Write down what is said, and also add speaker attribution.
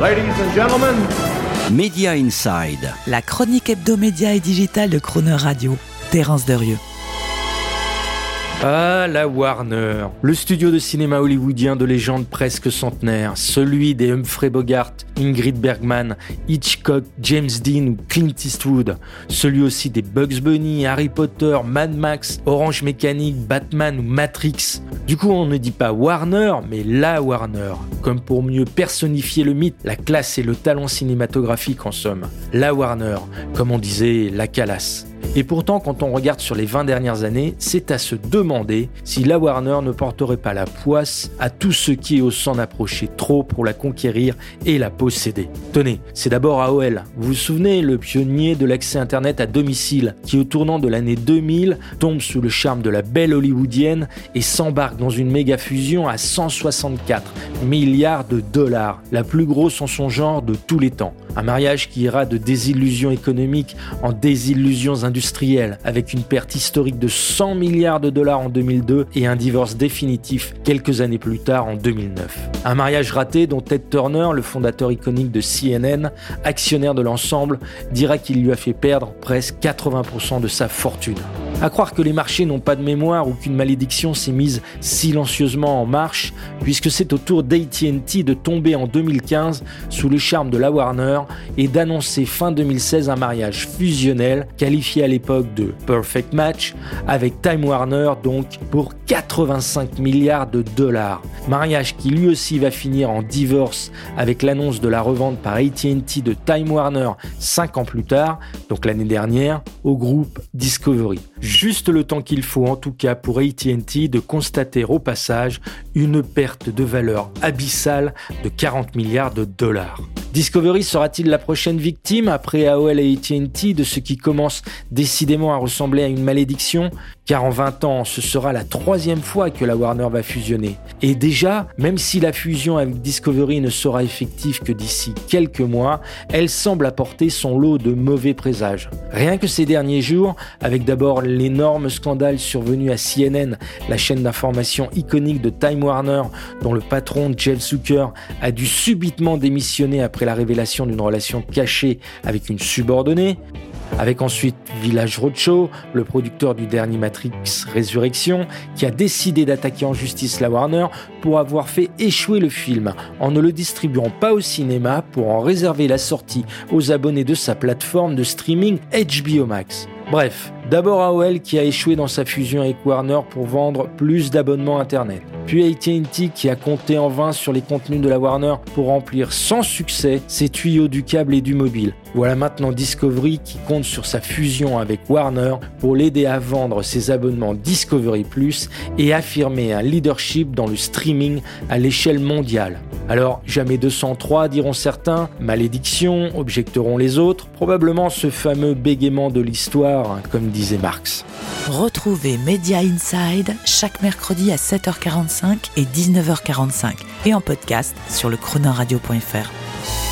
Speaker 1: Ladies and gentlemen,
Speaker 2: Media Inside.
Speaker 3: La chronique hebdomédia et digitale de Croner Radio. Terence Derieux.
Speaker 4: Ah, la Warner, le studio de cinéma hollywoodien de légende presque centenaire, celui des Humphrey Bogart, Ingrid Bergman, Hitchcock, James Dean ou Clint Eastwood, celui aussi des Bugs Bunny, Harry Potter, Mad Max, Orange Mécanique, Batman ou Matrix. Du coup, on ne dit pas Warner, mais la Warner, comme pour mieux personnifier le mythe, la classe et le talent cinématographique en somme. La Warner, comme on disait, la Calas. Et pourtant, quand on regarde sur les 20 dernières années, c'est à se demander si la Warner ne porterait pas la poisse à tout ce qui osent s'en approcher trop pour la conquérir et la posséder. Tenez, c'est d'abord AOL. Vous vous souvenez, le pionnier de l'accès Internet à domicile, qui au tournant de l'année 2000 tombe sous le charme de la belle hollywoodienne et s'embarque dans une méga fusion à 164 milliards de dollars, la plus grosse en son genre de tous les temps. Un mariage qui ira de désillusions économiques en désillusions industrielles, avec une perte historique de 100 milliards de dollars en 2002 et un divorce définitif quelques années plus tard en 2009. Un mariage raté dont Ted Turner, le fondateur iconique de CNN, actionnaire de l'ensemble, dira qu'il lui a fait perdre presque 80% de sa fortune. À croire que les marchés n'ont pas de mémoire ou qu'une malédiction s'est mise silencieusement en marche, puisque c'est au tour d'ATT de tomber en 2015 sous le charme de la Warner et d'annoncer fin 2016 un mariage fusionnel qualifié à l'époque de Perfect Match avec Time Warner donc pour 85 milliards de dollars. Mariage qui lui aussi va finir en divorce avec l'annonce de la revente par ATT de Time Warner 5 ans plus tard, donc l'année dernière, au groupe Discovery. Juste le temps qu'il faut en tout cas pour ATT de constater au passage une perte de valeur abyssale de 40 milliards de dollars. Discovery sera-t-il la prochaine victime après AOL et AT&T de ce qui commence décidément à ressembler à une malédiction? Car en 20 ans, ce sera la troisième fois que la Warner va fusionner. Et déjà, même si la fusion avec Discovery ne sera effective que d'ici quelques mois, elle semble apporter son lot de mauvais présages. Rien que ces derniers jours, avec d'abord l'énorme scandale survenu à CNN, la chaîne d'information iconique de Time Warner, dont le patron Jeff Zucker a dû subitement démissionner après la révélation d'une relation cachée avec une subordonnée, avec ensuite Village Roadshow, le producteur du dernier Matrix Résurrection, qui a décidé d'attaquer en justice la Warner pour avoir fait échouer le film en ne le distribuant pas au cinéma pour en réserver la sortie aux abonnés de sa plateforme de streaming HBO Max. Bref, d'abord AOL qui a échoué dans sa fusion avec Warner pour vendre plus d'abonnements Internet. Puis AT&T qui a compté en vain sur les contenus de la Warner pour remplir sans succès ses tuyaux du câble et du mobile. Voilà maintenant Discovery qui compte sur sa fusion avec Warner pour l'aider à vendre ses abonnements Discovery Plus et affirmer un leadership dans le streaming à l'échelle mondiale. Alors, jamais 203 diront certains, malédiction, objecteront les autres, probablement ce fameux bégaiement de l'histoire, comme disait Marx.
Speaker 3: Retrouvez Media Inside chaque mercredi à 7h45 et 19h45 et en podcast sur le chronoradio.fr.